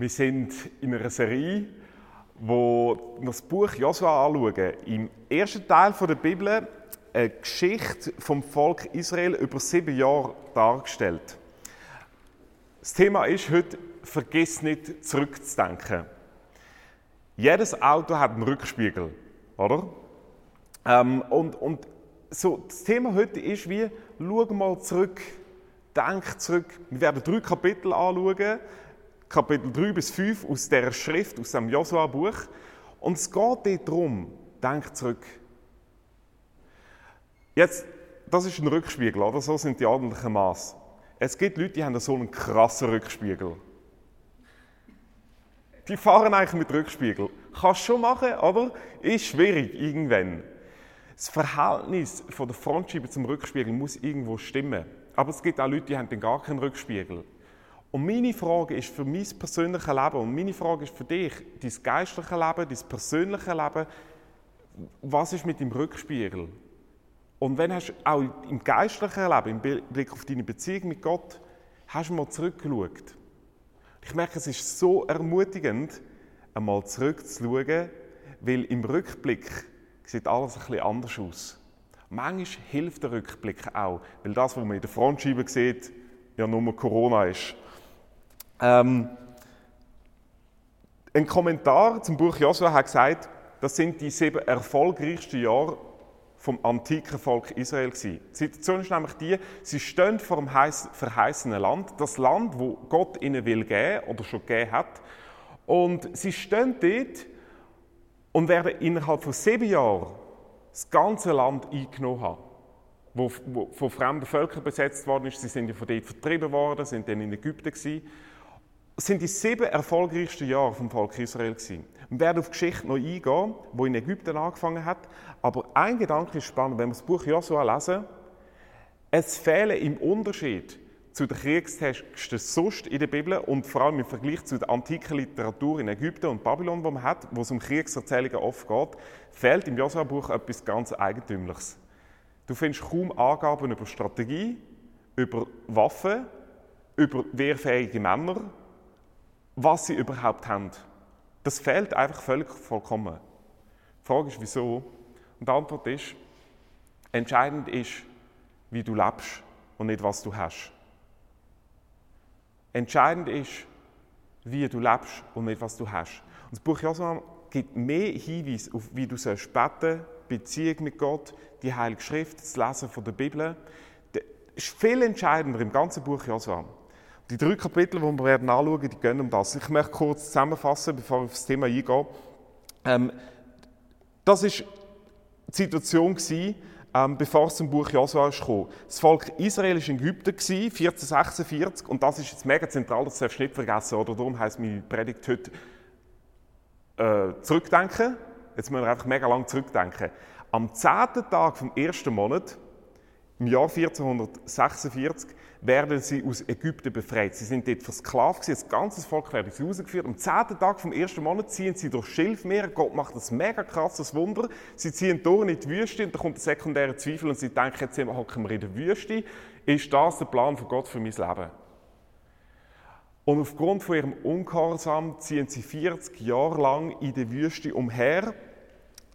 Wir sind in einer Serie, wo wir das Buch Josua anschauen. Im ersten Teil der Bibel eine Geschichte vom Volk Israel über sieben Jahre dargestellt. Das Thema ist heute, vergiss nicht zurückzudenken. Jedes Auto hat einen Rückspiegel, oder? Ähm, und, und so, das Thema heute ist wie, schau mal zurück, denk zurück. Wir werden drei Kapitel anschauen Kapitel 3 bis 5 aus der Schrift, aus dem Josua-Buch. Und es geht dort darum, denk zurück. Jetzt, das ist ein Rückspiegel, oder? So sind die ordentlichen Maß. Es gibt Leute, die haben so einen krassen Rückspiegel. Die fahren eigentlich mit Rückspiegel. Kannst schon machen, aber ist schwierig irgendwann. Das Verhältnis von der Frontscheibe zum Rückspiegel muss irgendwo stimmen. Aber es gibt auch Leute, die haben gar keinen Rückspiegel. Und meine Frage ist für mein persönliches Leben und meine Frage ist für dich, dein geistliches Leben, dein persönliches Leben, was ist mit dem Rückspiegel? Und wenn hast du auch im geistlichen Leben, im Blick auf deine Beziehung mit Gott, hast du mal zurückgeschaut? Ich merke, es ist so ermutigend, einmal zurückzuschauen, weil im Rückblick sieht alles ein bisschen anders aus. Manchmal hilft der Rückblick auch, weil das, was man in der Frontscheibe sieht, ja nur Corona ist. Ähm, ein Kommentar zum Buch Josua hat gesagt, das sind die sieben erfolgreichsten Jahre vom antiken Volk Israel gewesen. Die Situation ist nämlich die, sie stehen vor dem verheißenen Land, das Land, wo Gott ihnen will geben oder schon gegeben hat. Und sie stehen dort und werden innerhalb von sieben Jahren das ganze Land eingenommen haben, wo, wo von fremden Völkern besetzt worden ist. Sie sind ja von dort vertrieben worden, sind dann in Ägypten gewesen sind die sieben erfolgreichsten Jahre vom Volk Israel gewesen. Wir werden auf die Geschichte noch eingehen, wo in Ägypten angefangen hat. Aber ein Gedanke ist spannend, wenn wir das Buch Josua lesen, es fehlen im Unterschied zu den Kriegstexten sonst in der Bibel und vor allem im Vergleich zu der antiken Literatur in Ägypten und Babylon, wo man hat, wo es um Kriegserzählungen oft geht, fehlt im Josua-Buch etwas ganz Eigentümliches. Du findest kaum Angaben über Strategie, über Waffen, über wehrfähige Männer, was sie überhaupt haben. Das fehlt einfach völlig vollkommen. Die Frage ist, wieso? Und die Antwort ist, entscheidend ist, wie du lebst und nicht, was du hast. Entscheidend ist, wie du lebst und nicht, was du hast. Und das Buch Josua gibt mehr Hinweise auf, wie du sollst beten, Beziehung mit Gott, die Heilige Schrift, das Lesen von der Bibel. Das ist viel entscheidender im ganzen Buch Josua. Die drei Kapitel, die wir werden anschauen die gehen um das. Ich möchte kurz zusammenfassen, bevor ich auf das Thema eingehe. Ähm, das war die Situation, gewesen, ähm, bevor es zum Buch Josua kam. Das Volk Israel war in Ägypten, 1446, und das ist jetzt mega zentral, das darfst du nicht vergessen, oder? Darum heisst meine Predigt heute äh, «Zurückdenken». Jetzt müssen wir einfach mega lang zurückdenken. Am zehnten Tag vom ersten Monat, im Jahr 1446, werden sie aus Ägypten befreit. Sie sind dort versklavt das ganze Volk werden sie rausgeführt. Am zehnten Tag vom ersten Monat ziehen sie durch Schilfmeer. Gott macht ein mega krasses Wunder. Sie ziehen durch in die Wüste und da kommt der sekundäre Zweifel und sie denken, jetzt hocken wir in der Wüste. Ist das der Plan von Gott für mein Leben? Und aufgrund von ihrem Ungehorsam ziehen sie 40 Jahre lang in der Wüste umher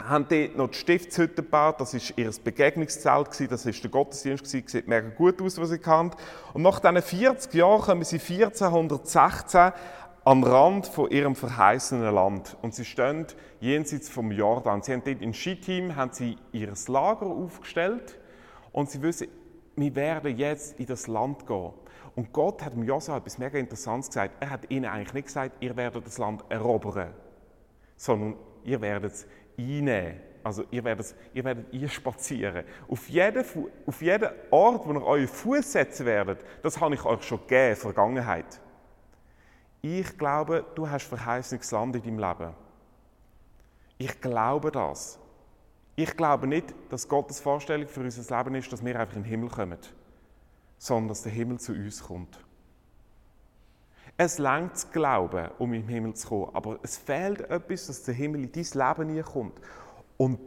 haben dort noch die Stiftshütte gebaut, das war ihr Begegnungszelt, das war der Gottesdienst, sieht mega gut aus, was sie kann. Und nach diesen 40 Jahren kommen sie 1416 am Rand von ihrem verheißenen Land. Und sie stehen jenseits vom Jordan. Sie haben dort in Schittim haben sie ihr Lager aufgestellt und sie wissen, wir werden jetzt in das Land gehen. Und Gott hat dem Josua etwas mega Interessantes gesagt. Er hat ihnen eigentlich nicht gesagt, ihr werdet das Land erobern, sondern ihr werdet es einnehmen. Also ihr werdet, ihr werdet einspazieren. Auf jeden, auf jeden Ort, wo ihr euren Fuß setzen werdet, das habe ich euch schon gegeben, Vergangenheit. Ich glaube, du hast verheißendes Land in deinem Leben. Ich glaube das. Ich glaube nicht, dass Gottes Vorstellung für unser Leben ist, dass wir einfach in den Himmel kommen, sondern dass der Himmel zu uns kommt. Es längt zu glauben, um im Himmel zu kommen, aber es fehlt etwas, dass der Himmel in dein Leben kommt. Und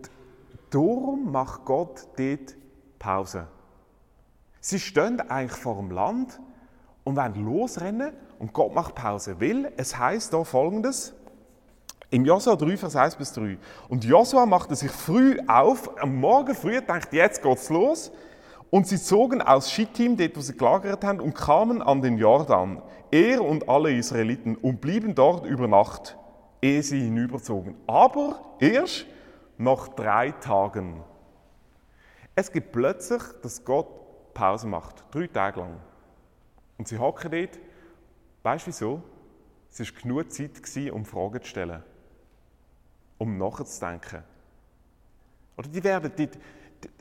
darum macht Gott dort Pause. Sie stehen eigentlich vor dem Land und wollen losrennen und Gott macht Pause. Weil es heißt da folgendes, im Josua 3, Vers 1 bis 3. Und Josua machte sich früh auf, am Morgen früh, dachte, jetzt geht's los. Und sie zogen aus Schittim, dort wo sie gelagert haben, und kamen an den Jordan, er und alle Israeliten, und blieben dort über Nacht, ehe sie hinüberzogen. Aber erst nach drei Tagen. Es gibt plötzlich, dass Gott Pause macht, drei Tage lang. Und sie hocken dort. Weißt du wieso? Es war genug Zeit, um Fragen zu stellen um nachzudenken. Oder die werden dort,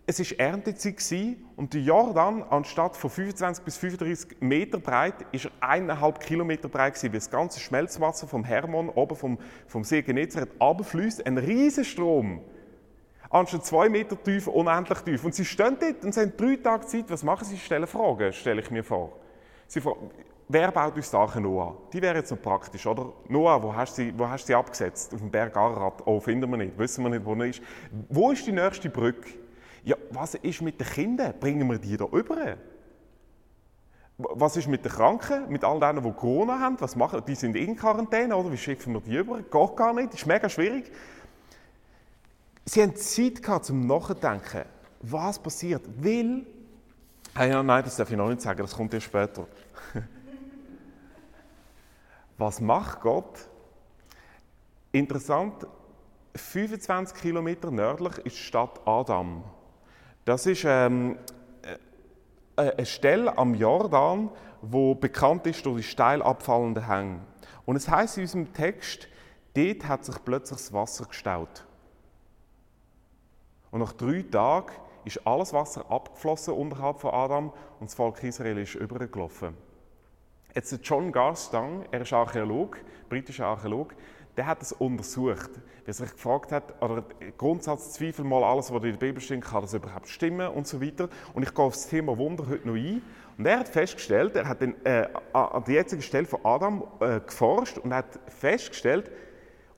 es war Erntezeit und der Jordan, anstatt von 25 bis 35 Meter breit, ist er eineinhalb Kilometer breit gewesen, weil das ganze Schmelzwasser vom Hermon, oben vom, vom See Genezareth, abfließt, ein riesen Strom. Anstatt zwei Meter tief, unendlich tief. Und sie stehen dort und sie haben drei Tage Zeit. Was machen sie? Stellen Fragen, stelle ich mir vor. Sie fragen, Wer baut uns die Arche Noah? Die wäre jetzt noch praktisch, oder? Noah, wo hast du sie, wo hast du sie abgesetzt? Auf dem Berg Ararat? Oh, finden wir nicht, wissen wir nicht, wo er ist. Wo ist die nächste Brücke? Ja, was ist mit den Kindern? Bringen wir die da über? Was ist mit den Kranken, mit all denen, die Corona haben? Was machen die? sind in Quarantäne, oder? Wie schicken wir die über? Geht gar nicht, ist mega schwierig. Sie haben Zeit gehabt zum Nachdenken, was passiert, weil... Ah ja, nein, das darf ich noch nicht sagen, das kommt erst später. Was macht Gott? Interessant, 25 Kilometer nördlich ist die Stadt Adam. Das ist ähm, äh, eine Stelle am Jordan, wo bekannt ist durch die steil abfallenden Hänge. Und es heißt in unserem Text, dort hat sich plötzlich das Wasser gestaut. Und nach drei Tagen ist alles Wasser abgeflossen unterhalb von Adam und das Volk Israel ist übergelaufen. Jetzt John Garstang, er ist Archäolog, britischer Archäolog, der hat das untersucht, weil er sich gefragt hat, oder Grundsatzzweifel mal alles, was in der Bibel steht, kann das überhaupt stimmen und so weiter. Und ich gehe auf das Thema Wunder heute noch ein. Und er hat festgestellt, er hat den, äh, an der jetzigen Stelle von Adam äh, geforscht und hat festgestellt,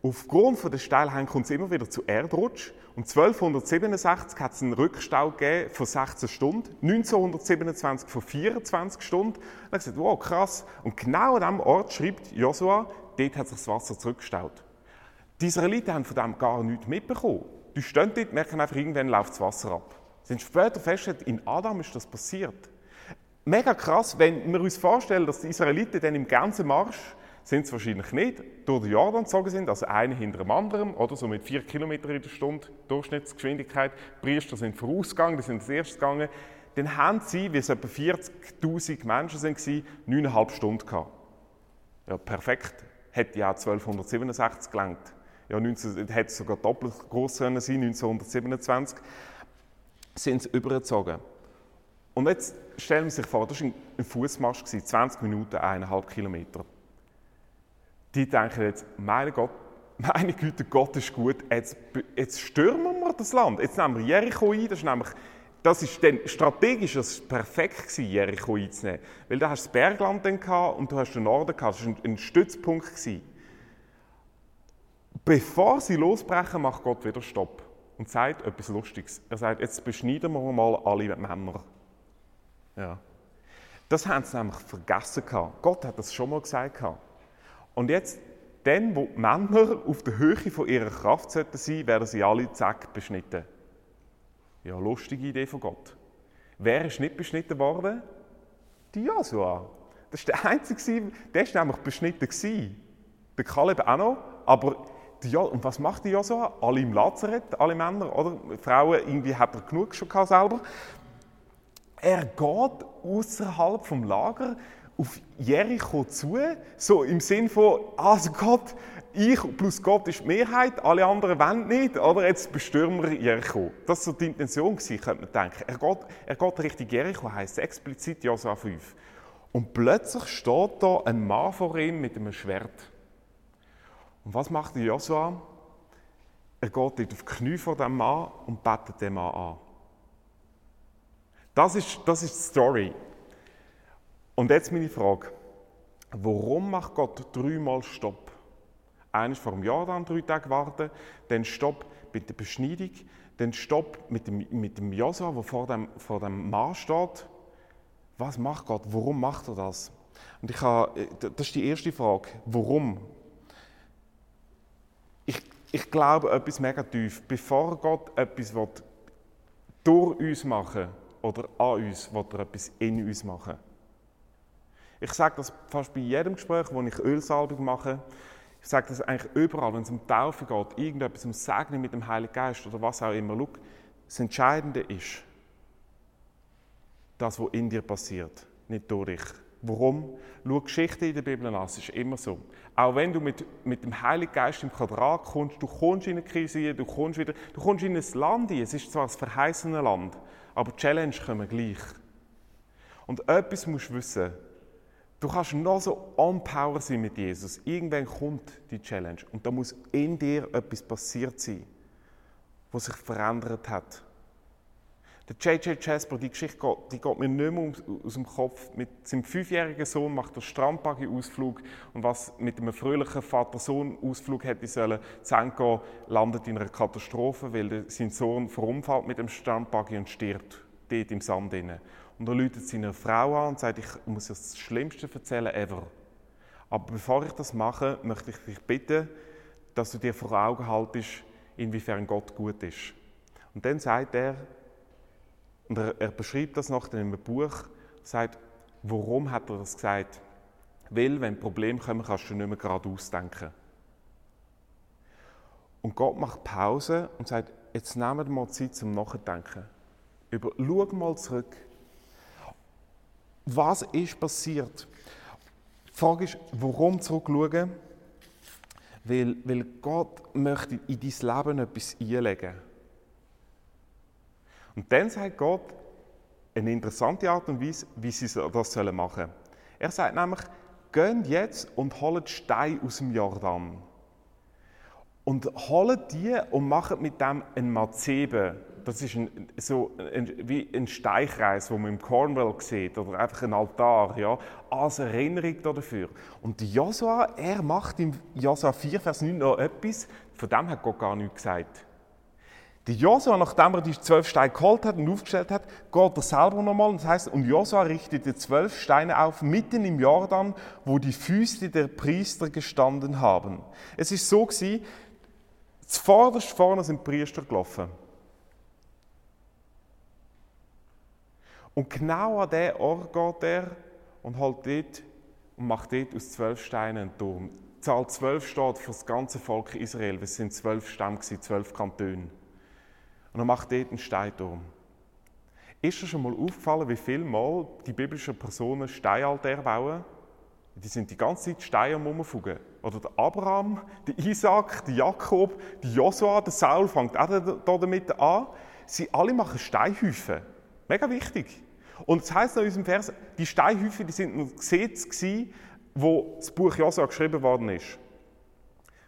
aufgrund von der Steilhänge kommt es immer wieder zu Erdrutsch und 1267 hat es einen Rückstau von 16 Stunden, 1927 von 24 Stunden. Und er gesagt, wow, krass. Und genau an diesem Ort schreibt Josua, dort hat sich das Wasser zurückgestaut. Die Israeliten haben von dem gar nichts mitbekommen. Die stehen dort, merken einfach, irgendwann läuft das Wasser ab. Sie haben später festgestellt, in Adam ist das passiert. Mega krass, wenn wir uns vorstellen, dass die Israeliten dann im ganzen Marsch sind es wahrscheinlich nicht, durch den Jordan gezogen sind, also einer hinter dem anderen, oder so mit 4 km in der Stunde Durchschnittsgeschwindigkeit. Die Priester sind vorausgegangen, die sind als erstes gegangen. Dann haben sie, wie es etwa 40'000 Menschen waren, 9,5 Stunden gehabt. Ja, perfekt. Hätte ja 1267 gelangt. Ja, 19, hätte sogar doppelt groß sein sein 1927 sind sie übergezogen. Und jetzt stellen wir sich vor, das war ein Fußmarsch, 20 Minuten, 1,5 Kilometer die denken jetzt, meine Gott, meine Güte, Gott ist gut, jetzt, jetzt stürmen wir das Land. Jetzt nehmen wir Jericho ein, das ist nämlich das ist dann strategisch das perfekt gewesen, Jericho einzunehmen. Weil da hast du das Bergland dann gehabt und du hast den Norden gehabt. Das war ein, Stützpunkt. Gewesen. Bevor sie losbrechen, macht Gott wieder Stopp und sagt etwas Lustiges. Er sagt, jetzt beschneiden wir mal alle Männer. Ja. Das haben sie nämlich vergessen gehabt. Gott hat das schon mal gesagt gehabt. Und jetzt, dann, wo die Männer auf der Höhe von ihrer Kraft sein sollten, werden sie alle zack beschnitten. Ja, lustige Idee von Gott. Wer ist nicht beschnitten worden? Die Josua. Das ist der Einzige, der war nämlich beschnitten. Der Kaleb auch noch, aber die jo und was macht die Josua? Alle im Lazarett, alle Männer, oder? Frauen, irgendwie hat er genug schon selber. Er geht außerhalb vom Lager auf Jericho zu, so im Sinn von, also Gott, ich plus Gott ist die Mehrheit, alle anderen wollen nicht, oder jetzt bestürmen wir Jericho. Das war so die Intention, könnte man denken. Er geht, er geht Richtung Jericho, heisst explizit Josua 5. Und plötzlich steht da ein Mann vor ihm mit einem Schwert. Und was macht Josua? Er geht dort auf die Knie vor dem Mann und betet den Mann an. Das ist, das ist die Story. Und jetzt meine Frage. Warum macht Gott dreimal Stopp? Eines vor dem Jordan drei Tage warten, dann Stopp mit der Beschneidung, dann Stopp mit dem, mit dem Josua, der vor dem, vor dem Mann steht. Was macht Gott? Warum macht er das? Und ich habe, das ist die erste Frage, warum? Ich, ich glaube etwas mega tief. Bevor Gott etwas will, durch uns machen oder an uns, will er etwas in uns machen. Ich sage das fast bei jedem Gespräch, wo ich Ölsalbung mache. Ich sage das eigentlich überall, wenn es um Taufe geht, irgendetwas um Segnen mit dem Heiligen Geist oder was auch immer. Schau, das Entscheidende ist, das, was in dir passiert, nicht durch dich. Warum? Schau Geschichte in der Bibel an, es ist immer so. Auch wenn du mit, mit dem Heiligen Geist im Quadrat kommst, du kommst in eine Krise, du kommst wieder, du kommst in ein Land. Es ist zwar ein verheißenes Land, aber die Challenge kommen gleich. Und etwas musst du wissen, Du kannst noch so on power sein mit Jesus. Irgendwann kommt die Challenge und da muss in dir etwas passiert sein, was sich verändert hat. Der J.J. Jasper, die Geschichte geht, die geht mir nicht mehr aus dem Kopf. Mit seinem fünfjährigen Sohn macht er Strandbuggy-Ausflug und was mit einem fröhlichen Vater-Sohn-Ausflug hätte sollen, zu landet in einer Katastrophe, weil sein Sohn verunfallt mit dem Strandbuggy und stirbt dort im Sand. Drin. Und er läutet seine Frau an und sagt, ich muss dir das Schlimmste erzählen ever. Aber bevor ich das mache, möchte ich dich bitten, dass du dir vor Augen haltest, inwiefern Gott gut ist. Und dann sagt er, und er, er beschreibt das noch in einem Buch, sagt, warum hat er das gesagt? Weil, wenn Probleme kommen, kannst du nicht mehr gerade ausdenken. Und Gott macht Pause und sagt, jetzt nehmen wir mal Zeit zum Nachdenken. Über, schau mal zurück was ist passiert? Die Frage ist, warum zurückschauen? Weil, weil Gott möchte in dein Leben etwas einlegen. Und dann sagt Gott eine interessante Art und Weise, wie sie das machen sollen. Er sagt nämlich, geht jetzt und holt Steine aus dem Jordan. Und holt die und macht mit dem ein Mazebe das ist ein, so ein, wie ein Steichreis, den man im Cornwall sieht, oder einfach ein Altar, ja, als Erinnerung dafür. Und Josua, er macht im Josua 4, Vers 9 noch etwas, von dem hat Gott gar nichts gesagt. Die Josua, nachdem er die zwölf Steine geholt hat und aufgestellt hat, geht er selber nochmal. Das heißt, und Josua richtet die zwölf Steine auf, mitten im Jordan, wo die Füße der Priester gestanden haben. Es ist so gewesen, zuvorderst vorne sind die Priester gelaufen. Und genau an diesen Ort geht er und halt dort und macht dort aus zwölf Steinen einen Turm. Die Zahl zwölf steht für das ganze Volk Israel. Es sind zwölf Stämme, zwölf Kantone. Und er macht dort einen Steinturm. Ist dir schon mal aufgefallen, wie viel Mal die biblischen Personen Steinaltäre bauen? Die sind die ganze Zeit Steine am. Oder der Abraham, der Isaac, der Jakob, der Josua, der Saul fängt auch damit an. Sie alle machen Steinhäufen. Mega wichtig. Und es heißt in unserem Vers, die Steinhäufe die sind ein Gesetz gewesen, wo das Buch Josua geschrieben worden ist.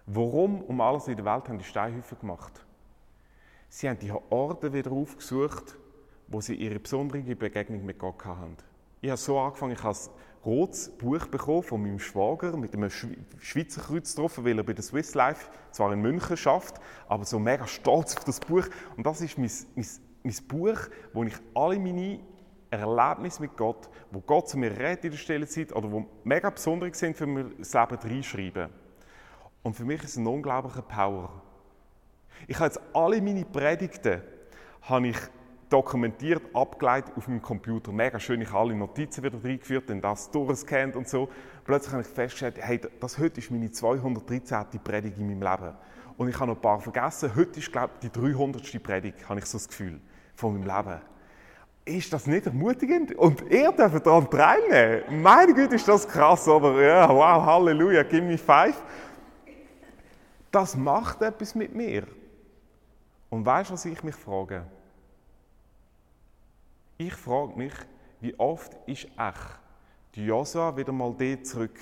Warum um alles in der Welt haben die Steinhäufe gemacht? Sie haben die Orte wieder aufgesucht, wo sie ihre besondere Begegnung mit Gott hatten. Ich habe so angefangen, ich habe ein rotes Buch bekommen von meinem Schwager mit einem Schweizer Kreuz drauf, weil er bei der Swiss Life zwar in München schafft, aber so mega stolz auf das Buch. Und das ist mein, mein, mein Buch, wo ich alle meine Erlebnis mit Gott, wo Gott zu mir redet in der stille Zeit oder wo mega besonders sind für mein Leben reinschreiben. Und für mich ist es ein unglaublicher Power. Ich habe jetzt alle meine Predigten habe ich dokumentiert, abgeleitet auf meinem Computer. Mega schön, ich habe alle Notizen wieder reingeführt, dann das durchgescannt und so. Plötzlich habe ich festgestellt, hey, das heute ist meine 213. Predigt in meinem Leben. Und ich habe noch ein paar vergessen. Heute ist, glaube ich, die 300. Predigt, habe ich so das Gefühl, von meinem Leben. Ist das nicht ermutigend? Und ihr dürft daran teilnehmen. Meine Güte, ist das krass, oder? Ja, wow, Halleluja, give me five. Das macht etwas mit mir. Und weißt du, was ich mich frage? Ich frage mich, wie oft ist echt die Josua wieder mal dort zurück?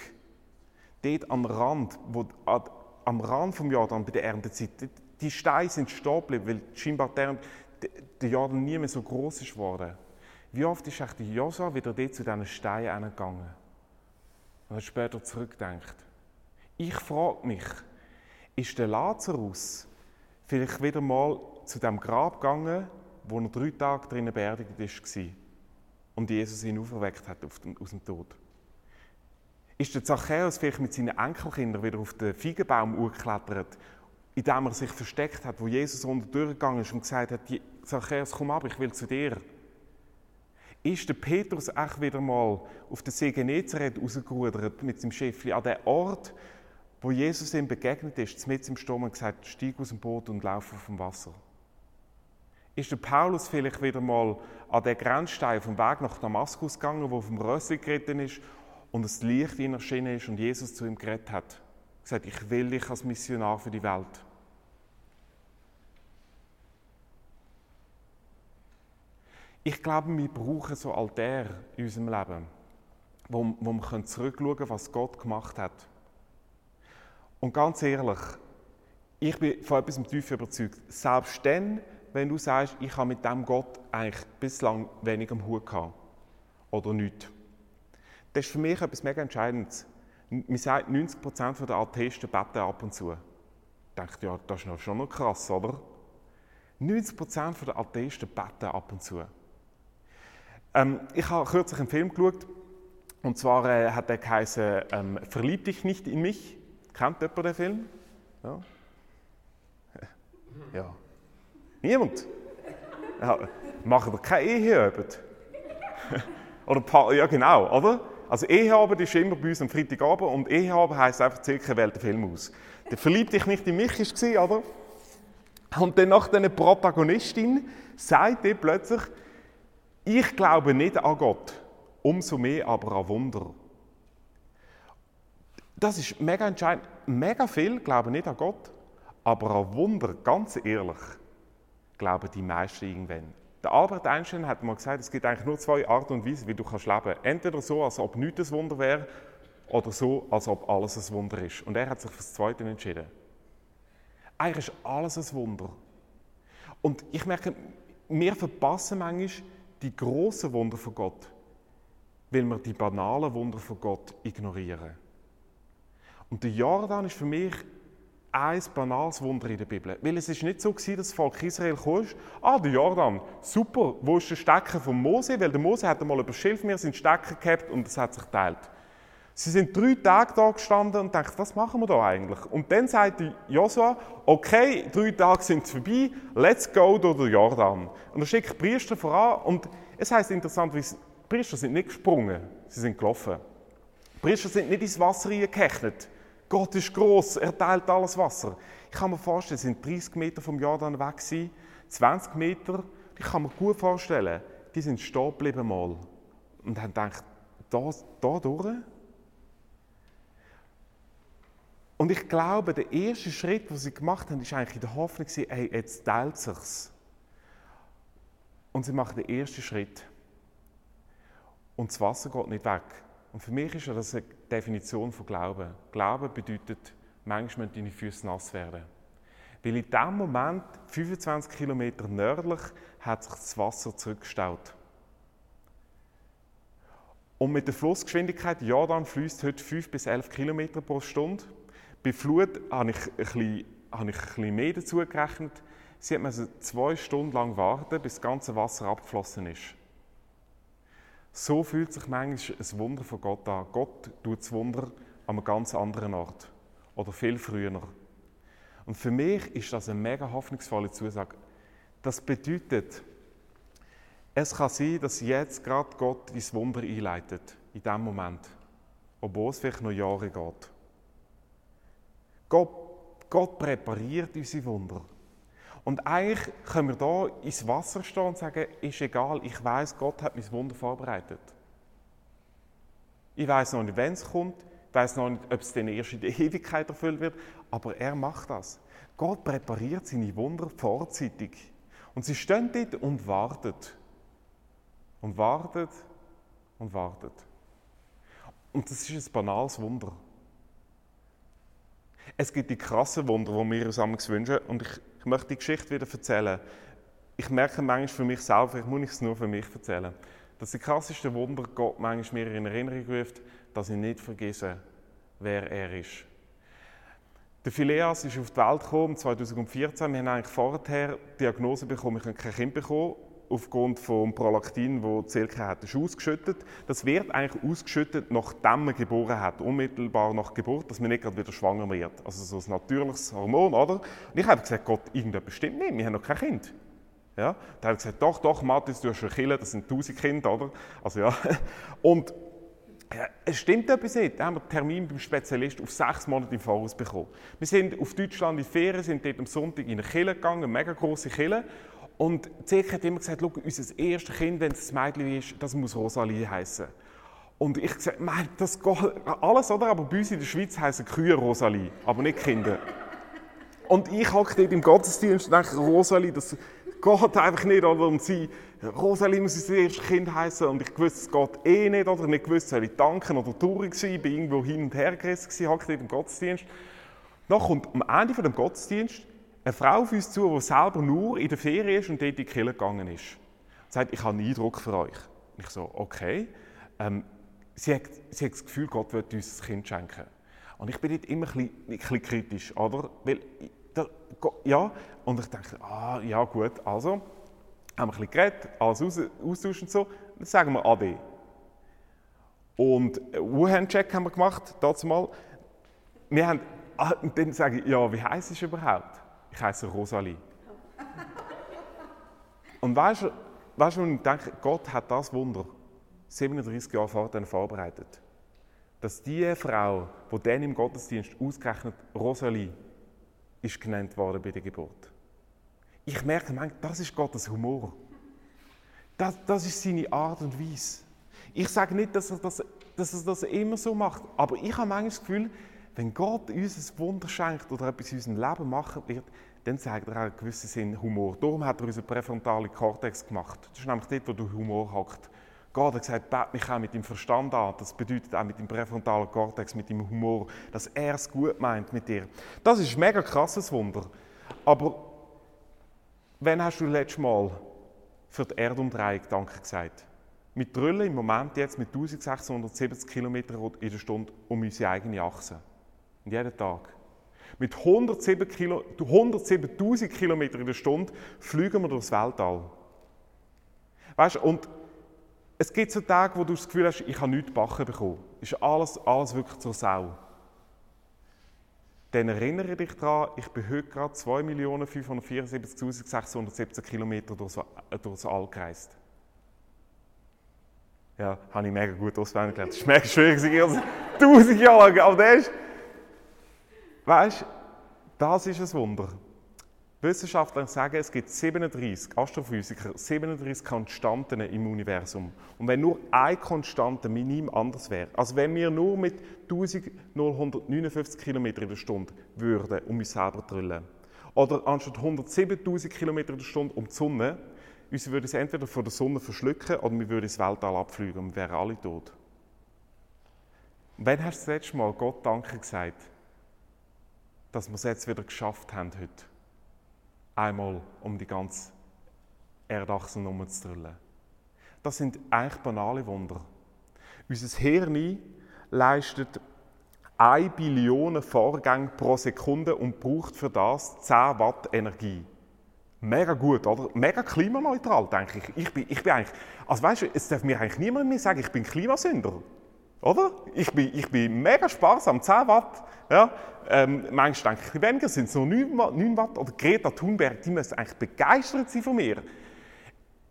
Dort am Rand, wo, am Rand vom Jordan bei der Erntezeit. Die Steine sind stehen geblieben, weil scheinbar der, der Jordan nie mehr so groß ist geworden. Wie oft ist die Josa wieder dort zu diesen Steinen gegangen? Und hat später zurückdenkt. Ich frage mich, ist der Lazarus vielleicht wieder mal zu dem Grab gegangen, wo er drei Tage drinnen beerdigt war und Jesus ihn auferweckt hat aus dem Tod? Ist der Zachäus vielleicht mit seinen Enkelkindern wieder auf den Feigenbaum geklettert, indem er sich versteckt hat, wo Jesus unter durchgegangen ist und gesagt hat, Zachäus, komm ab, ich will zu dir. Ist der Petrus auch wieder mal auf den See Genezareth rausgerudert mit seinem Schiffli an den Ort, wo Jesus ihm begegnet ist, mit im Sturm und gesagt, steig aus dem Boot und lauf auf dem Wasser. Ist der Paulus vielleicht wieder mal an den Grenzstein vom Weg nach Damaskus gegangen, wo auf dem Rössli geritten ist und das Licht in erschienen ist und Jesus zu ihm geredet hat? Gesagt, ich will dich als Missionar für die Welt. Ich glaube, wir brauchen so Altäre in unserem Leben, wo, wo wir zurückschauen können, was Gott gemacht hat. Und ganz ehrlich, ich bin von etwas tief überzeugt. Selbst dann, wenn du sagst, ich habe mit dem Gott eigentlich bislang wenig am Hut gehabt. Oder nichts. Das ist für mich etwas mega Entscheidendes. Man sagt, 90% der Atheisten beten ab und zu. Ich denke, ja, das ist schon noch krass, oder? 90% der Atheisten beten ab und zu. Ähm, ich habe kürzlich einen Film geschaut, und zwar äh, hat er geheißen ähm, Verlieb dich nicht in mich. Kennt jemand den Film? Ja. ja. Niemand? Ja, machen wir keine Eheabend? oder ja, genau, oder? Also Eheabend ist immer bei uns am Freitagabend und Eheabend heisst einfach circa wählt den Film aus. Der verliebt dich nicht in mich war, oder? Und dann nach dieser Protagonistin sagt er plötzlich, ich glaube nicht an Gott, umso mehr aber an Wunder. Das ist mega entscheidend. Mega viel glauben nicht an Gott, aber an Wunder, ganz ehrlich, glauben die meisten irgendwann. Der Albert Einstein hat mal gesagt, es gibt eigentlich nur zwei Arten und Weisen, wie du kannst leben kannst. Entweder so, als ob nichts ein Wunder wäre, oder so, als ob alles ein Wunder ist. Und er hat sich für das Zweite entschieden. Eigentlich ist alles ein Wunder. Und ich merke, wir verpassen manchmal die großen Wunder von Gott, weil wir die banalen Wunder von Gott ignorieren. Und der Jordan ist für mich ein banales Wunder in der Bibel. Weil es ist nicht so gewesen, dass das Volk Israel kam, ah, der Jordan, super, wo ist der Stecker von Mose? Weil der Mose hat einmal über Schilfmeer seinen Stecker gehabt und es hat sich geteilt. Sie sind drei Tage da gestanden und dachten, was machen wir da eigentlich? Und dann sagte Josua, okay, drei Tage sind vorbei, let's go durch den Jordan. Und er schickt Priester voran und es heißt interessant, die Priester sind nicht gesprungen, sie sind gelaufen. Priester sind nicht ins Wasser reingehechnet. Gott ist groß, er teilt alles Wasser. Ich kann mir vorstellen, sie sind 30 Meter vom Jordan weg gewesen, 20 Meter. Ich kann mir gut vorstellen, die sind stehen geblieben mal und haben gedacht, da, da durch? Und ich glaube, der erste Schritt, den sie gemacht haben, ist eigentlich in der Hoffnung, hey, jetzt teilt sich's. Und sie machen den ersten Schritt. Und das Wasser geht nicht weg. Und für mich ist das eine Definition von Glauben. Glauben bedeutet, manchmal deine Füße nass werden. Weil in dem Moment, 25 Kilometer nördlich, hat sich das Wasser zurückgestaut. Und mit der Flussgeschwindigkeit, Jordan fließt heute 5 bis 11 Kilometer pro Stunde. Bei Flut habe ich ein bisschen, habe ich ein bisschen mehr dazu gerechnet. Sie hat also zwei Stunden lang warten, bis das ganze Wasser abgeflossen ist. So fühlt sich manchmal ein Wunder von Gott an. Gott tut das Wunder an einem ganz anderen Ort oder viel früher. Und für mich ist das eine mega hoffnungsvolle Zusage. Das bedeutet, es kann sein, dass jetzt gerade Gott ins Wunder einleitet, in dem Moment, obwohl es vielleicht noch Jahre geht. Gott, Gott präpariert unsere Wunder. Und eigentlich können wir da ins Wasser stehen und sagen, ist egal, ich weiß, Gott hat mein Wunder vorbereitet. Ich weiß noch nicht, wenn es kommt, ich weiß noch nicht, ob es dann erst in der Ewigkeit erfüllt wird, aber er macht das. Gott präpariert seine Wunder vorzeitig. Und sie stehen dort und wartet. Und wartet und wartet. Und das ist ein banales Wunder. Es gibt die krassen Wunder, die wir uns wünschen. Und ich, ich möchte die Geschichte wieder erzählen. Ich merke manchmal für mich selber, ich muss es nur für mich erzählen, dass die krassesten Wunder Gott manchmal mir in Erinnerung ruft, dass ich nicht vergesse, wer er ist. Der Phileas ist auf die Welt gekommen 2014. Wir haben eigentlich vorher die Diagnose bekommen, ich kann kein Kind bekommen. Aufgrund vom Prolaktin, wo die Silke hat, ist ausgeschüttet. Das wird eigentlich ausgeschüttet, nachdem man geboren hat, unmittelbar nach Geburt, dass man nicht gerade wieder schwanger wird. Also so ein natürliches Hormon, oder? Und ich habe gesagt, Gott, irgendetwas stimmt nicht, wir haben noch kein Kind. Ja? Da hat er gesagt, doch, doch, Matthias, du hast ein Kind, das sind tausend Kinder, oder? Also ja. Und ja, es stimmt etwas nicht. Da haben wir einen Termin beim Spezialist auf sechs Monate im Voraus bekommen. Wir sind auf Deutschland in Ferien, sind dort am Sonntag in eine Kille gegangen, eine mega grosse Kille. Und Zeke hat immer gesagt, unser erstes Kind, wenn es ein Mädchen ist, das muss Rosalie heißen. Und ich gesagt, mein, das geht alles, oder? Aber bei uns in der Schweiz heißen Kühe Rosalie, aber nicht Kinder. Und ich hocke dort im Gottesdienst und denke, Rosalie, das geht einfach nicht, oder? Und sie, Rosalie muss unser erstes Kind heißen und ich wusste, es geht eh nicht, oder? Nicht gewusst, soll ich danken oder traurig sein, ich bin irgendwo hin und her gerissen, hocke dort im Gottesdienst. Dann kommt am Ende dem Gottesdienst eine Frau auf uns zu, die selber nur in der Ferien ist und dort in die Kirche gegangen ist. Und sagt, ich habe einen Eindruck für euch. Und ich so, okay. Ähm, sie, hat, sie hat das Gefühl, Gott wird uns ein Kind schenken. Und ich bin dort immer ein bisschen, ein bisschen kritisch, oder? Weil, da, ja, und ich denke, ah, ja gut, also, haben wir ein bisschen geredet, alles aus, austauschen und so, dann sagen wir Ade. Und U-Handcheck haben wir gemacht, dazu mal. Wir haben, ah, und dann sage ich, ja, wie heisst es überhaupt? Ich heiße Rosalie. Und weißt du, weißt du, ich denke, Gott hat das Wunder 37 Jahre vorher vorbereitet. Dass die Frau, die dann im Gottesdienst ausgerechnet Rosalie ist genannt worden bei der Geburt. Ich merke, das ist Gottes Humor. Das, das ist seine Art und Weise. Ich sage nicht, dass er, das, dass er das immer so macht, aber ich habe manchmal das Gefühl, wenn Gott uns ein Wunder schenkt oder etwas in unserem Leben machen wird, dann zeigt er auch einen gewissen Sinn Humor. Darum hat er unseren präfrontalen Kortex gemacht. Das ist nämlich dort, wo der Humor hackt. Gott hat gesagt, bet mich auch mit dem Verstand an. Das bedeutet auch mit dem präfrontalen Kortex, mit dem Humor, dass er es gut meint mit dir. Das ist ein mega krasses Wunder. Aber wann hast du letztes Mal für die Erdumdrehung Danke gesagt? Wir drüllen im Moment jetzt mit 1670 km in der Stunde um unsere eigene Achse. Und jeden Tag. Mit 107.000 Kilo, 107 km in der Stunde fliegen wir durchs Weltall. Weißt du, und es gibt so Tage, wo du das Gefühl hast, ich habe nichts backen bekommen. Ist alles, alles wirklich zur Sau. Dann erinnere dich daran, ich bin heute gerade 2.574.617 Kilometer durchs, äh, durchs All gereist. Ja, habe ich mega gut auswendig gelernt. Das ist mega schwierig, tausend Jahre lang, aber das ist, weißt, das ist ein Wunder. Wissenschaftler sagen, es gibt 37, Astrophysiker, 37 Konstanten im Universum. Und wenn nur eine Konstante minim anders wäre, also wenn wir nur mit 1959 km in der Stunde würden um uns selber drüllen, oder anstatt 107.000 km in der Stunde um die Sonne, uns würde es entweder von der Sonne verschlucken oder wir würden ins Weltall abfliegen und wir wären alle tot. Und wann hast du das letzte Mal Gott Danke gesagt, dass wir es jetzt wieder geschafft haben heute? einmal um die ganze Erdachse herumzudrüllen. Das sind eigentlich banale Wunder. Unser Hirn leistet 1 Billion Vorgänge pro Sekunde und braucht für das 10 Watt Energie. Mega gut, oder? Mega klimaneutral, denke ich. Ich bin, ich bin eigentlich, also weißt du, es darf mir eigentlich niemand mehr sagen, ich bin Klimasünder. Oder? Ich bin, ich bin mega sparsam, 10 Watt. Ja? Ähm, manchmal denke ich, weniger sind es nur 9, 9 Watt. Oder Greta Thunberg, die müssen eigentlich begeistert sein von mir.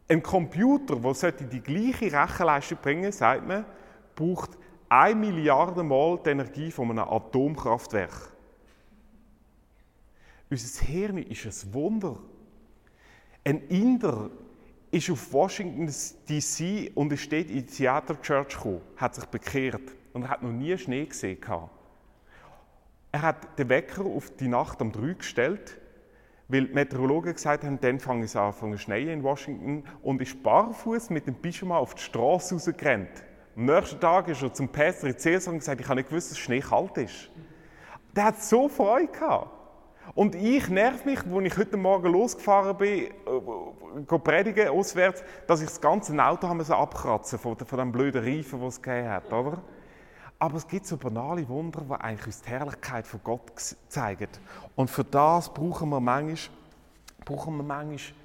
Ein Computer, der die gleiche Rechenleistung bringen sagt man, braucht 1 Milliarde Mal die Energie von einem Atomkraftwerk. Unser Hirn ist ein Wunder. Ein Inder ist auf Washington DC und ist dort in die Theater Church gekommen, hat sich bekehrt und er hat noch nie Schnee gesehen. Er hat den Wecker auf die Nacht um drei gestellt, weil die Meteorologen gesagt haben, dann fangen es an zu schneien in Washington und ist barfuß mit dem Pyjama auf die Straße rausgerannt. Am nächsten Tag ist er zum Pastor in Cäsar und gesagt, ich habe nicht gewusst, dass Schnee kalt ist. Der hat so Freude gehabt. Und ich nerv mich, als ich heute Morgen losgefahren bin, äh, predigen auswärts, dass ich das ganze Auto haben abkratzen von, von dem blöden Reifen, den es gegeben hat, oder? Aber es gibt so banale Wunder, die eigentlich uns die Herrlichkeit von Gott zeigen. Und für das brauchen wir manchmal, brauchen wir manchmal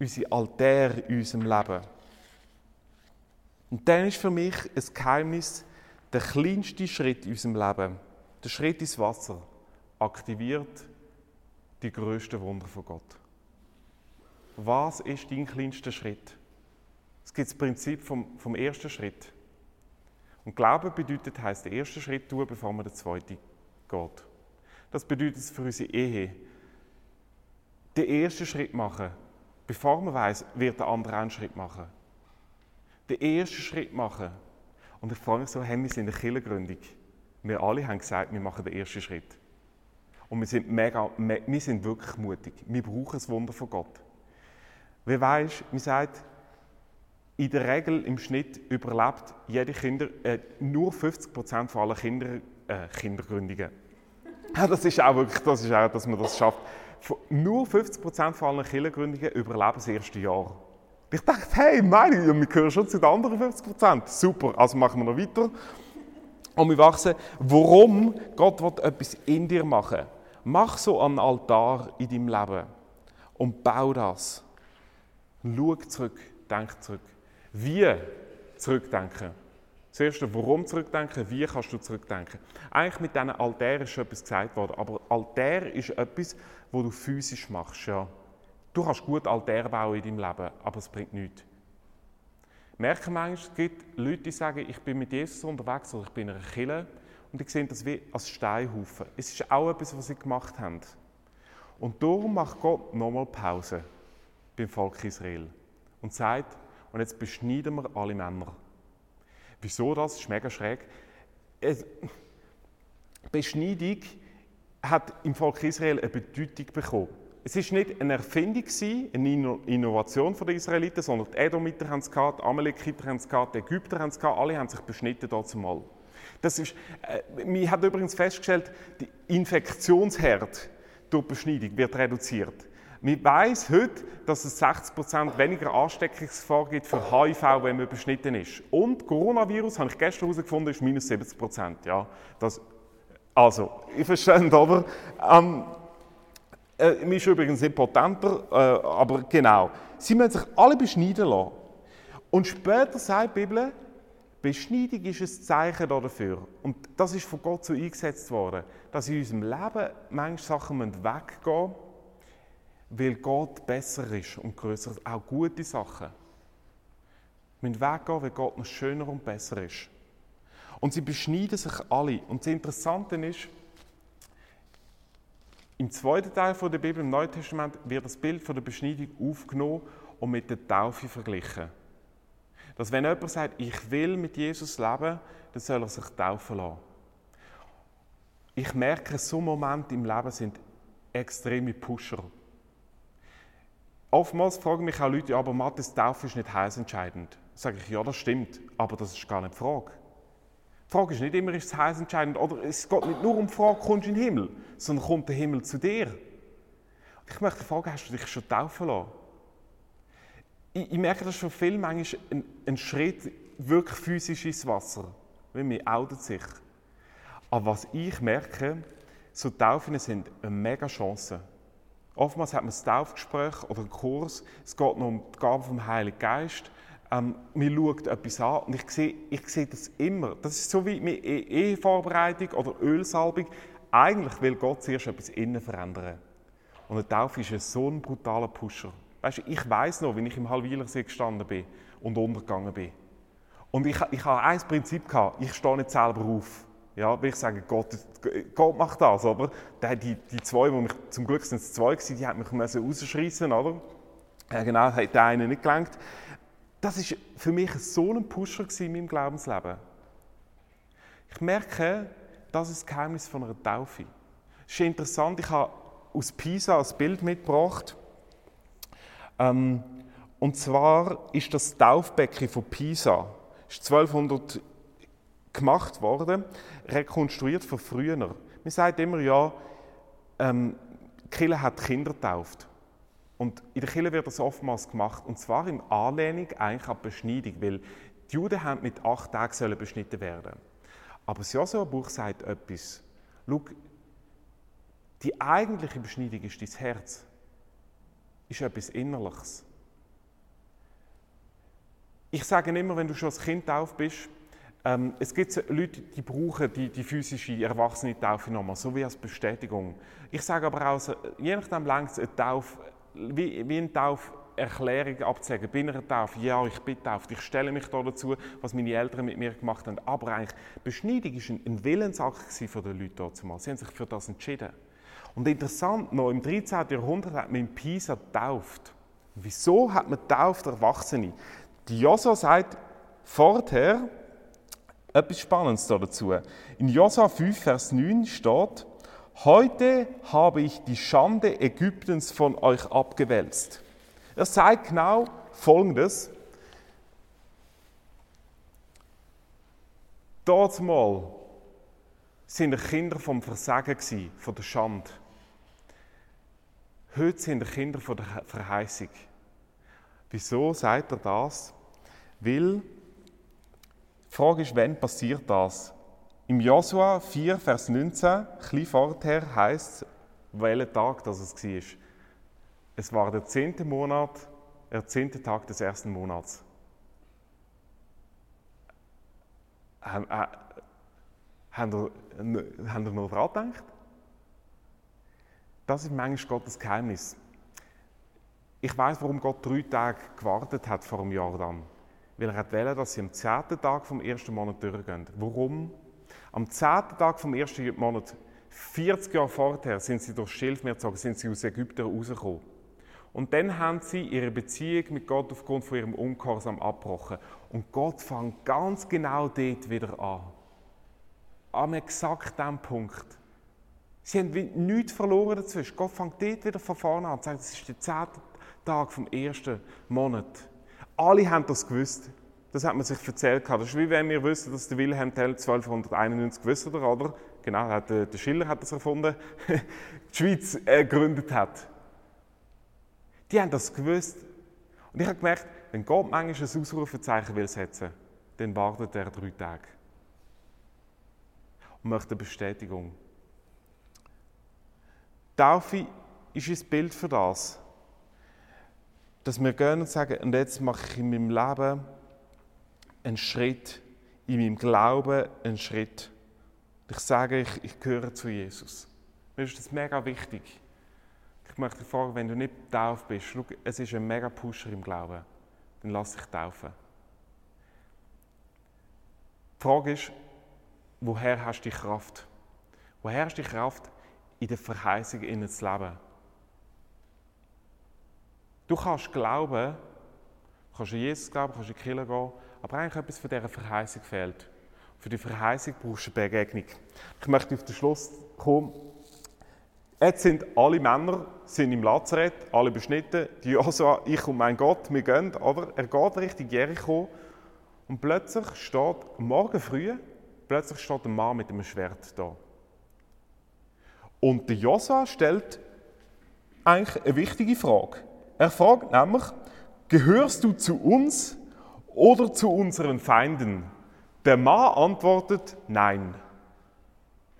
unsere Altäre in unserem Leben. Und dann ist für mich ein Geheimnis, der kleinste Schritt in unserem Leben, der Schritt ins Wasser, aktiviert die größten Wunder von Gott. Was ist dein kleinster Schritt? Es gibt das Prinzip vom, vom ersten Schritt. Und Glauben bedeutet, heißt der erste Schritt tun, bevor man der zweite geht. Das bedeutet für unsere Ehe. Den ersten Schritt machen, bevor man weiß, wird der andere einen Schritt machen. Den ersten Schritt machen. Und ich freue mich so, hey, wir sind eine Kirchengründung. Wir alle haben gesagt, wir machen den ersten Schritt. Und wir sind, mega, wir sind wirklich mutig. Wir brauchen das Wunder von Gott. Wer weiß, man sagt, in der Regel im Schnitt überlebt jede Kinder, äh, nur 50% von allen Kinder, äh, Kindergründungen. Das ist auch wirklich, das ist auch, dass man das schafft. Nur 50% von allen Kindergründungen überleben das erste Jahr. Ich dachte, hey, meine, wir gehören schon zu den anderen 50%. Super, also machen wir noch weiter. Und wir wachsen, warum Gott will etwas in dir machen Mach so einen Altar in deinem Leben und bau das. Schau zurück, denk zurück. Wie zurückdenken? Zuerst, warum zurückdenken, wie kannst du zurückdenken? Eigentlich mit diesen Altären ist etwas gesagt worden, aber Altar ist etwas, wo du physisch machst. Ja. Du kannst gut Altäre bauen in deinem Leben, aber es bringt nichts. Merken manchmal, es gibt Leute, die sagen, ich bin mit Jesus unterwegs oder ich bin in einer Kille und die sehen das wie als Steinhaufen. Es ist auch etwas, was sie gemacht haben. Und darum macht Gott nochmal Pause beim Volk Israel und sagt, und jetzt beschneiden wir alle Männer. Wieso das? Das ist mega schräg. Beschneidung hat im Volk Israel eine Bedeutung bekommen. Es war nicht eine Erfindung, eine Innovation der Israeliten, sondern die Edomiter haben es gehabt, die Amalekiter haben es gehabt, die Ägypter haben es gehabt, alle haben sich beschnitten dort zumal. Das ist, äh, man hat übrigens festgestellt, die Infektionsherd durch Beschneidung wird reduziert. Man weiß heute, dass es 60% weniger Ansteckungsgefahr gibt für HIV, wenn man beschnitten ist. Und Coronavirus, habe ich gestern herausgefunden, ist minus 70%. Ja, das, also, ich verstehe, aber ähm, äh, man ist übrigens nicht potenter, äh, aber genau. Sie müssen sich alle beschneiden lassen. Und später sagt die Bibel, Beschneidung ist ein Zeichen dafür. Und das ist von Gott so eingesetzt worden, dass in unserem Leben manche Sachen weggehen müssen, weil Gott besser ist und größer. Auch gute Sachen müssen weggehen, weil Gott noch schöner und besser ist. Und sie beschneiden sich alle. Und das Interessante ist, im zweiten Teil der Bibel, im Neuen Testament, wird das Bild von der Beschneidung aufgenommen und mit der Taufe verglichen. Dass wenn jemand sagt, ich will mit Jesus leben, dann soll er sich taufen lassen. Ich merke, so Momente im Leben sind extreme Pusher. Oftmals fragen mich auch Leute, aber Matthias, Taufe ist nicht heißentscheidend. Sage ich, ja, das stimmt, aber das ist gar nicht die Frage. Die Frage ist nicht immer, ist es heißentscheidend, oder es geht nicht nur um die Frage, kommst du in den Himmel, sondern kommt der Himmel zu dir? Ich möchte fragen, hast du dich schon taufen lassen? Ich, ich merke, das für viele manchmal ein, ein Schritt wirklich physisch ins Wasser, weil man outet sich. Aber was ich merke, so Taufen sind eine mega Chance Oftmals hat man ein Taufgespräch oder einen Kurs, es geht noch um die Gabe vom Heiligen Geist. Ähm, man schaut etwas an und ich sehe, ich sehe das immer. Das ist so wie mit e- Ehevorbereitung oder Ölsalbung. Eigentlich will Gott zuerst etwas innen verändern. Und eine Taufe ist so ein brutaler Pusher. Weißt du, ich weiß noch, wie ich im Halwilersee gestanden bin und untergegangen bin. Und ich, ich habe ein Prinzip gehabt, ich stehe nicht selber auf. Ja, will ich sagen, Gott, Gott macht das, aber die, die zwei, die mich, zum Glück sind es zwei gewesen, die haben mich rausschreissen, oder? Ja, genau, hat der eine nicht gelangt. Das ist für mich so ein Pusher in meinem Glaubensleben. Ich merke, das ist das Geheimnis von einer Taufe. Es ist interessant, ich habe aus Pisa ein Bild mitgebracht. Ähm, und zwar ist das Taufbecken von Pisa. Ist 1200 gemacht worden, rekonstruiert von früher. Man sagt immer, ja, ähm, die Kirche hat Kinder getauft. Und in der Kirche wird das oftmals gemacht, und zwar in Anlehnung eigentlich an die Beschneidung, weil die Juden haben mit acht Tagen sollen beschnitten werden. Aber das Josua-Buch sagt etwas. Schau, die eigentliche Beschneidung ist dein Herz. Ist etwas Innerliches. Ich sage immer, wenn du schon als Kind tauf bist, ähm, es gibt Leute, die brauchen die, die physische erwachsene Taufe nochmal, so wie als Bestätigung. Ich sage aber auch, je nachdem längt es eine Taufe, wie, wie eine Tauferklärung abzulegen. Bin ich eine Taufe? Ja, ich bin tauft. Ich stelle mich da dazu, was meine Eltern mit mir gemacht haben. Aber eigentlich, Beschneidung war ein Willensakt von den Leuten damals. Sie haben sich für das entschieden. Und interessant, noch im 13. Jahrhundert hat man in Pisa getauft. Wieso hat man getauft Erwachsene? Die Josa sagt vorher, etwas Spannendes dazu. In Josa 5, Vers 9 steht, Heute habe ich die Schande Ägyptens von euch abgewälzt. Er sagt genau Folgendes. Dort mal sind die Kinder vom Versagen von der Schande. Heute sind die Kinder von der Verheißung. Wieso sagt er das? Weil die Frage ist, wann passiert das? Im Josua 4, Vers 19, ein bisschen vorher, heisst es, welcher Tag das es war. Es war der zehnte Monat, der zehnte Tag des ersten Monats. Haben, äh, haben, haben ihr noch daran gedacht? Das ist manchmal Gottes Geheimnis. Ich weiß, warum Gott drei Tage gewartet hat vor dem Jordan. Weil er wollte, dass sie am zehnten Tag vom ersten Monat durchgehen. Warum? Am zehnten Tag vom ersten Monat, 40 Jahre vorher, sind sie durch Schilfmeer gezogen, sind sie aus Ägypten rausgekommen. Und dann haben sie ihre Beziehung mit Gott aufgrund von ihrem Ungehorsam abgebrochen. Und Gott fängt ganz genau dort wieder an. Am exakt dem Punkt. Sie haben nichts verloren dazwischen. Gott fängt dort wieder von vorne an und sagt, es ist der zehnte Tag vom ersten Monat. Alle haben das gewusst. Das hat man sich erzählt. Das ist wie wenn wir wissen, dass der Wilhelm Tell 1291 gewusst oder, oder? Genau, hat, der Schiller hat das erfunden, die Schweiz äh, gegründet hat. Die haben das gewusst. Und ich habe gemerkt, wenn Gott manchmal ein Ausrufezeichen will setzen, dann wartet er drei Tage. Möchte eine Bestätigung. Taufe ist ein Bild für das. Dass wir gehen und sagen, und jetzt mache ich in meinem Leben einen Schritt, in meinem Glauben einen Schritt. Ich sage, ich, ich gehöre zu Jesus. Mir ist das mega wichtig. Ich möchte dich fragen, wenn du nicht tauft bist, schau, es ist ein mega Pusher im Glauben, dann lass dich taufen. Die Frage ist, woher hast du die Kraft? Woher hast du die Kraft, in der Verheißung in zu leben. Du kannst glauben, du kannst an Jesus glauben, kannst in die Kirche gehen, aber eigentlich etwas von dieser Verheißung fehlt. Für die Verheißung brauchst du eine Begegnung. Ich möchte auf den Schluss kommen. Jetzt sind alle Männer sind im Lazarett, alle beschnitten. Die Josua, ich und mein Gott, wir gehen, oder? Er geht Richtung Jericho und plötzlich steht, morgen früh, plötzlich steht ein Mann mit einem Schwert da. Und der Josa stellt eigentlich eine wichtige Frage. Er fragt nämlich, gehörst du zu uns oder zu unseren Feinden? Der Mann antwortet, nein.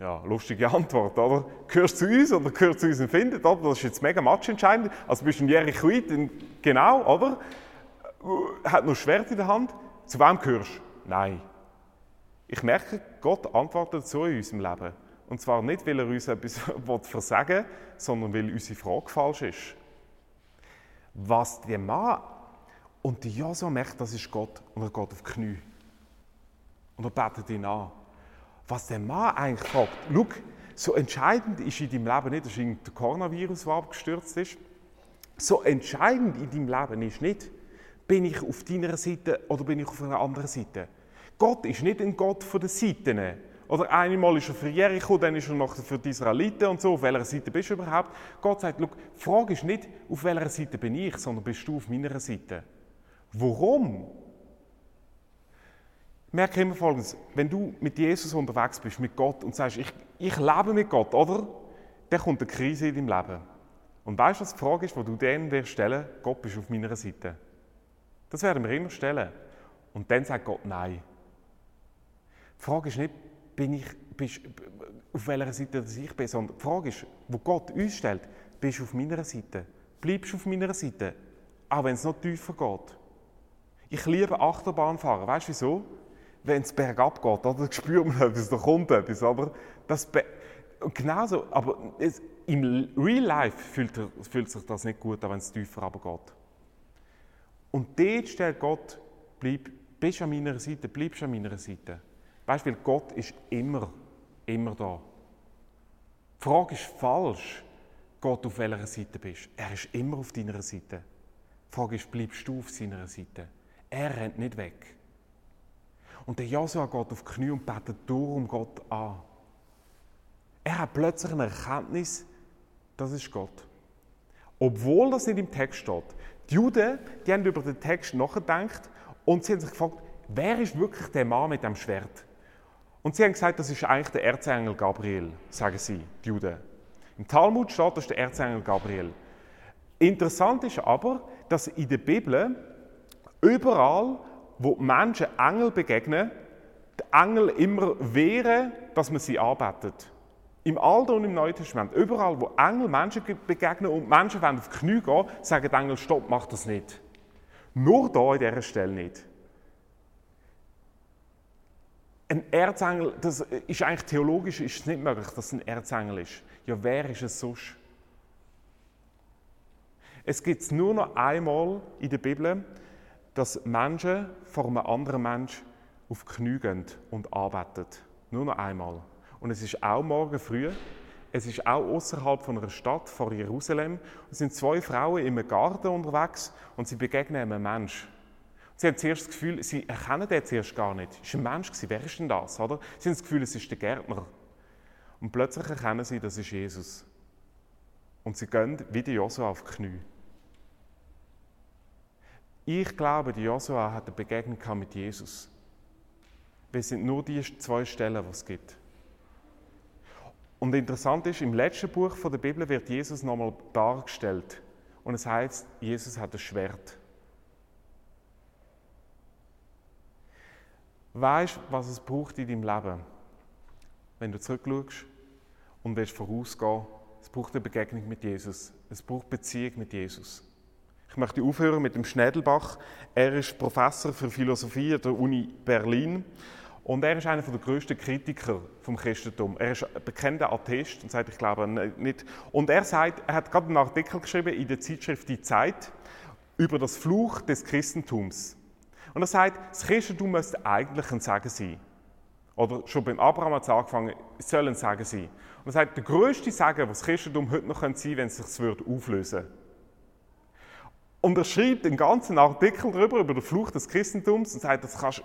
Ja, lustige Antwort, oder? Gehörst du zu uns oder gehörst du zu unseren Feinden? Das ist jetzt mega matchentscheidend. Also bist du ein Jerichoit, genau, oder? Hat noch Schwert in der Hand. Zu wem gehörst du? Nein. Ich merke, Gott antwortet so in unserem Leben. Und zwar nicht, weil er uns etwas versagen will, sondern weil unsere Frage falsch ist. Was der Mann und die Josua merkt, das ist Gott und er geht auf die Knie. Und er betet ihn an. Was der Mann eigentlich fragt, schau, so entscheidend ist in deinem Leben nicht, dass der Coronavirus, der abgestürzt ist. So entscheidend in deinem Leben ist nicht, bin ich auf deiner Seite oder bin ich auf einer anderen Seite. Gott ist nicht ein Gott von den Seiten. Oder einmal ist er für Jericho, dann ist er noch für die Israeliten und so. Auf welcher Seite bist du überhaupt? Gott sagt, die Frage ist nicht, auf welcher Seite bin ich, sondern bist du auf meiner Seite. Warum? Merke immer Folgendes, wenn du mit Jesus unterwegs bist, mit Gott und sagst, ich, ich lebe mit Gott, oder? Dann kommt eine Krise in deinem Leben. Und weißt du, was die Frage ist, die du dann wirst stellen? Gott bist auf meiner Seite. Das werden wir immer stellen. Und dann sagt Gott Nein. Die Frage ist nicht, bin ich, bist, auf welcher Seite ich bin, sondern die Frage ist, wo Gott uns stellt, bist du auf meiner Seite? Bleibst du auf meiner Seite? Auch wenn es noch tiefer geht. Ich liebe Achterbahnfahren. Weißt du wieso? Wenn es bergab geht, oder, spürt man etwas, da kommt etwas. Aber das genauso, aber es, im Real Life fühlt, fühlt, sich das nicht gut an, wenn es tiefer runtergeht. Und dort stellt Gott, bleib, bist an meiner Seite, bleibst an meiner Seite. Weißt du, Gott ist immer, immer da. Die Frage ist falsch, Gott auf welcher Seite bist. Er ist immer auf deiner Seite. Die Frage ist, bleibst du auf seiner Seite? Er rennt nicht weg. Und der Josua geht auf die Knie und betet darum Gott an. Er hat plötzlich eine Erkenntnis, das ist Gott. Obwohl das nicht im Text steht. Die Juden, die haben über den Text nachgedacht und sie haben sich gefragt, wer ist wirklich der Mann mit dem Schwert? Und sie haben gesagt, das ist eigentlich der Erzengel Gabriel, sagen sie, die Juden. Im Talmud steht, das ist der Erzengel Gabriel. Interessant ist aber, dass in der Bibel überall, wo Menschen Engel begegnen, die Engel immer wehren, dass man sie arbeitet. Im Alten und im Neuen Testament, überall, wo Engel Menschen begegnen und Menschen auf die Knie gehen, sagen die Engel, stopp, mach das nicht. Nur da an dieser Stelle nicht. Ein Erzengel, das ist eigentlich theologisch ist es nicht möglich, dass es ein Erzengel ist. Ja, wer ist es sonst? Es gibt es nur noch einmal in der Bibel, dass Menschen vor einem anderen Menschen auf die Knie gehen und arbeiten. Nur noch einmal. Und es ist auch morgen früh. Es ist auch außerhalb von einer Stadt, vor Jerusalem. Es sind zwei Frauen einem Garten unterwegs und sie begegnen einem Menschen. Sie haben zuerst das Gefühl, sie erkennen den zuerst gar nicht. Es war ein Mensch, wer ist denn das? Oder? Sie haben das Gefühl, es ist der Gärtner. Und plötzlich erkennen sie, das ist Jesus. Und sie gehen wie die Josua auf die Knie. Ich glaube, die Josua hat eine Begegnung mit Jesus. Es sind nur die zwei Stellen, die es gibt. Und interessant ist, im letzten Buch der Bibel wird Jesus nochmal dargestellt. Und es heißt, Jesus hat ein Schwert. Weißt was es braucht in deinem Leben? Wenn du zurückschaust und willst vorausgehen, es braucht eine Begegnung mit Jesus. Es braucht Beziehung mit Jesus. Ich möchte aufhören mit dem Schnädelbach. Er ist Professor für Philosophie an der Uni Berlin und er ist einer der grössten Kritiker vom Christentum. Er ist ein bekannter Atheist und sagt, ich glaube nicht. Und er sagt, er hat gerade einen Artikel geschrieben in der Zeitschrift Die Zeit über das Fluch des Christentums. Und er sagt, das Christentum müsste eigentlich ein Sagen sein. Oder schon beim Abraham hat es angefangen, es soll ein Sagen sein. Und er sagt, der grösste Sagen, was das Christentum heute noch sein könnte, wenn es sich auflösen würde. Und er schreibt einen ganzen Artikel darüber, über den Fluch des Christentums und sagt, das kannst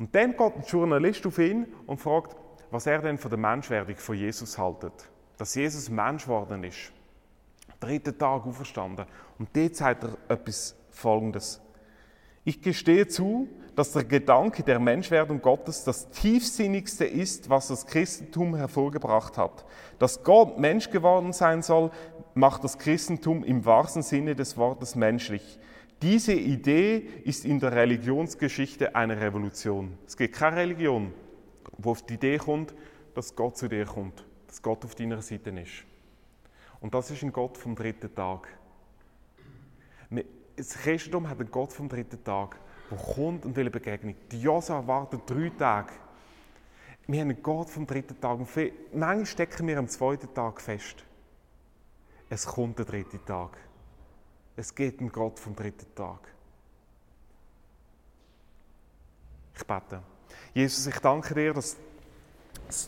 Und dann geht ein Journalist auf ihn und fragt, was er denn von der Menschwerdung von Jesus haltet. Dass Jesus Mensch geworden ist. Dritten Tag auferstanden. Und dort sagt er etwas Folgendes. Ich gestehe zu, dass der Gedanke der Menschwerdung Gottes das tiefsinnigste ist, was das Christentum hervorgebracht hat. Dass Gott Mensch geworden sein soll, macht das Christentum im wahrsten Sinne des Wortes menschlich. Diese Idee ist in der Religionsgeschichte eine Revolution. Es gibt keine Religion, wo auf die Idee kommt, dass Gott zu dir kommt, dass Gott auf deiner Seite ist. Und das ist ein Gott vom dritten Tag das Christentum hat einen Gott vom dritten Tag, der kommt und will eine Begegnung. Die Josa wartet drei Tage. Wir haben einen Gott vom dritten Tag. Und manchmal stecken wir am zweiten Tag fest. Es kommt der dritte Tag. Es geht einen Gott vom dritten Tag. Ich bete. Jesus, ich danke dir, dass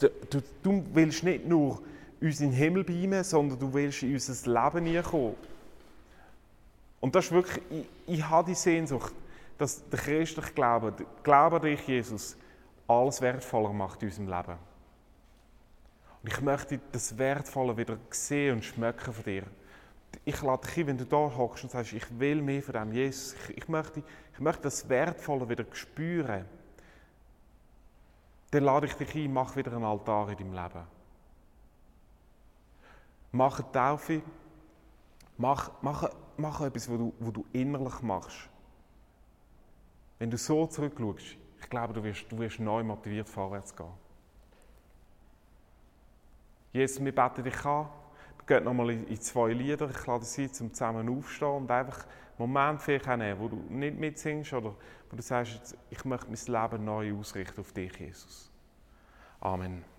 du, du, du willst nicht nur uns in den Himmel beamen, sondern du willst in unser Leben hineinkommen. Und das ist wirklich, ich, ich habe die Sehnsucht, dass der christliche Glaube, der Glaube an dich, Jesus, alles wertvoller macht in unserem Leben. Und ich möchte das Wertvolle wieder sehen und schmecken von dir. Ich lade dich ein, wenn du da hockst und sagst, ich will mehr von dem Jesus. Ich, ich, möchte, ich möchte das Wertvolle wieder spüren. Dann lade ich dich ein, mach wieder einen Altar in deinem Leben. Mach eine Taufe. Mach, mach mach etwas, was du, was du innerlich machst. Wenn du so zurückschaust, ich glaube, du wirst, du wirst neu motiviert vorwärts gehen. Jesus, wir beten dich an. Wir gehen nochmal in zwei Lieder. Ich lade Sie zum zusammen aufstehen und einfach Moment vielleicht auch nehmen, wo du nicht mitsingst oder wo du sagst, ich möchte mein Leben neu ausrichten auf dich, Jesus. Amen.